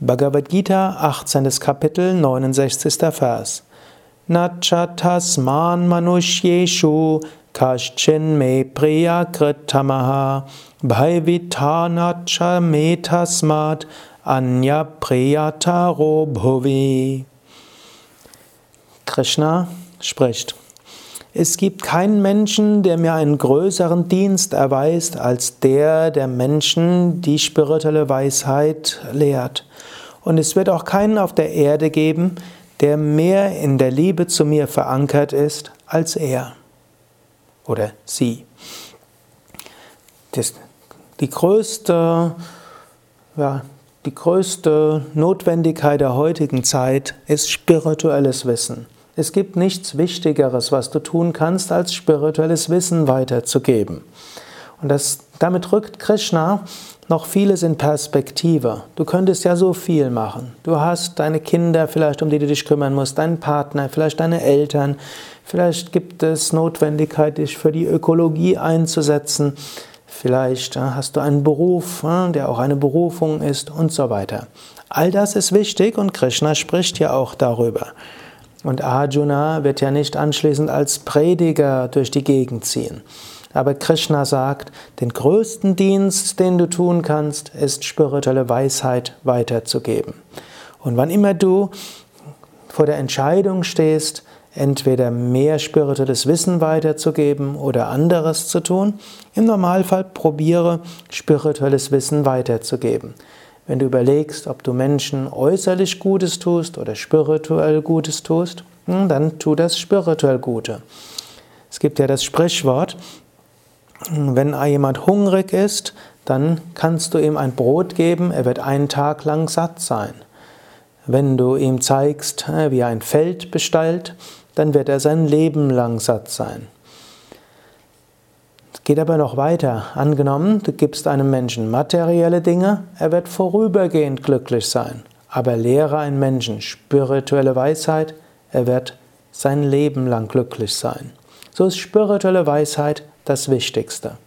Bhagavad Gita, 18. Kapitel, 69. Vers. Nachatasman manushyeshu kaschin me priyakritamaha bhaivitanacha metasmat anya priyataro bhuvi. Krishna spricht. Es gibt keinen Menschen, der mir einen größeren Dienst erweist als der, der Menschen die spirituelle Weisheit lehrt. Und es wird auch keinen auf der Erde geben, der mehr in der Liebe zu mir verankert ist als er oder sie. Das, die größte, ja, die größte Notwendigkeit der heutigen Zeit ist spirituelles Wissen. Es gibt nichts Wichtigeres, was du tun kannst, als spirituelles Wissen weiterzugeben. Und das, damit rückt Krishna noch vieles in Perspektive. Du könntest ja so viel machen. Du hast deine Kinder vielleicht, um die du dich kümmern musst, deinen Partner, vielleicht deine Eltern. Vielleicht gibt es Notwendigkeit, dich für die Ökologie einzusetzen. Vielleicht hast du einen Beruf, der auch eine Berufung ist und so weiter. All das ist wichtig und Krishna spricht ja auch darüber. Und Arjuna wird ja nicht anschließend als Prediger durch die Gegend ziehen. Aber Krishna sagt, den größten Dienst, den du tun kannst, ist spirituelle Weisheit weiterzugeben. Und wann immer du vor der Entscheidung stehst, entweder mehr spirituelles Wissen weiterzugeben oder anderes zu tun, im Normalfall probiere spirituelles Wissen weiterzugeben. Wenn du überlegst, ob du Menschen äußerlich Gutes tust oder spirituell Gutes tust, hm, dann tu das spirituell Gute. Es gibt ja das Sprichwort, wenn jemand hungrig ist, dann kannst du ihm ein Brot geben, er wird einen Tag lang satt sein. Wenn du ihm zeigst, äh, wie er ein Feld bestallt, dann wird er sein Leben lang satt sein. Geht aber noch weiter. Angenommen, du gibst einem Menschen materielle Dinge, er wird vorübergehend glücklich sein. Aber lehre einen Menschen spirituelle Weisheit, er wird sein Leben lang glücklich sein. So ist spirituelle Weisheit das Wichtigste.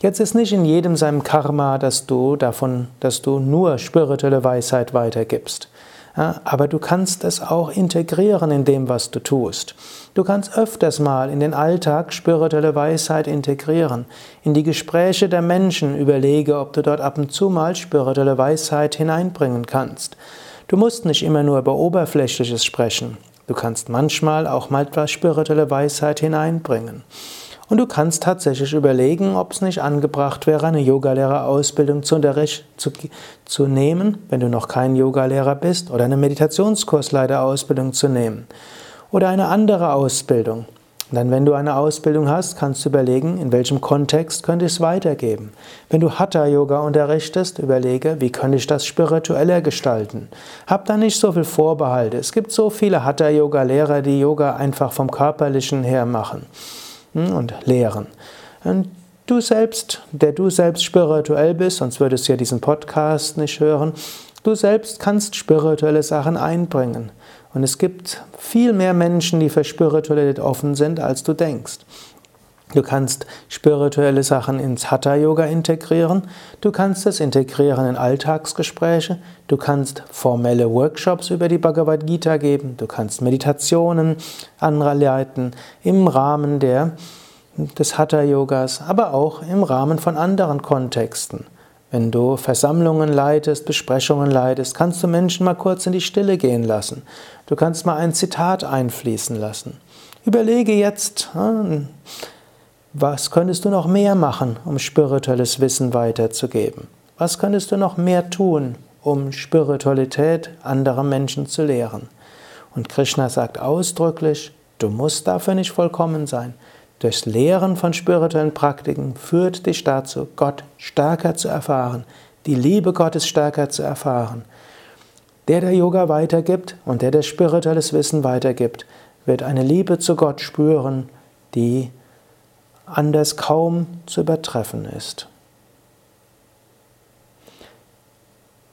Jetzt ist nicht in jedem seinem Karma, dass du davon, dass du nur spirituelle Weisheit weitergibst. Ja, aber du kannst es auch integrieren in dem, was du tust. Du kannst öfters mal in den Alltag spirituelle Weisheit integrieren. In die Gespräche der Menschen überlege, ob du dort ab und zu mal spirituelle Weisheit hineinbringen kannst. Du musst nicht immer nur über Oberflächliches sprechen. Du kannst manchmal auch mal etwas spirituelle Weisheit hineinbringen. Und du kannst tatsächlich überlegen, ob es nicht angebracht wäre, eine Yogalehrerausbildung zu, zu, zu nehmen, wenn du noch kein Yogalehrer bist, oder eine Meditationskursleiterausbildung zu nehmen. Oder eine andere Ausbildung. Und dann, wenn du eine Ausbildung hast, kannst du überlegen, in welchem Kontext könnte ich es weitergeben. Wenn du Hatha-Yoga unterrichtest, überlege, wie könnte ich das spiritueller gestalten. Hab da nicht so viel Vorbehalte. Es gibt so viele Hatha-Yoga-Lehrer, die Yoga einfach vom Körperlichen her machen. Und lehren. Und du selbst, der du selbst spirituell bist, sonst würdest du ja diesen Podcast nicht hören, du selbst kannst spirituelle Sachen einbringen. Und es gibt viel mehr Menschen, die für Spiritualität offen sind, als du denkst. Du kannst spirituelle Sachen ins Hatha Yoga integrieren, du kannst es integrieren in Alltagsgespräche, du kannst formelle Workshops über die Bhagavad Gita geben, du kannst Meditationen anleiten im Rahmen der, des Hatha Yogas, aber auch im Rahmen von anderen Kontexten. Wenn du Versammlungen leitest, Besprechungen leitest, kannst du Menschen mal kurz in die Stille gehen lassen. Du kannst mal ein Zitat einfließen lassen. Überlege jetzt, hm, was könntest du noch mehr machen, um spirituelles Wissen weiterzugeben? Was könntest du noch mehr tun, um Spiritualität anderer Menschen zu lehren? Und Krishna sagt ausdrücklich, du musst dafür nicht vollkommen sein. Durchs Lehren von spirituellen Praktiken führt dich dazu, Gott stärker zu erfahren, die Liebe Gottes stärker zu erfahren. Der, der Yoga weitergibt und der, der spirituelles Wissen weitergibt, wird eine Liebe zu Gott spüren, die anders kaum zu übertreffen ist.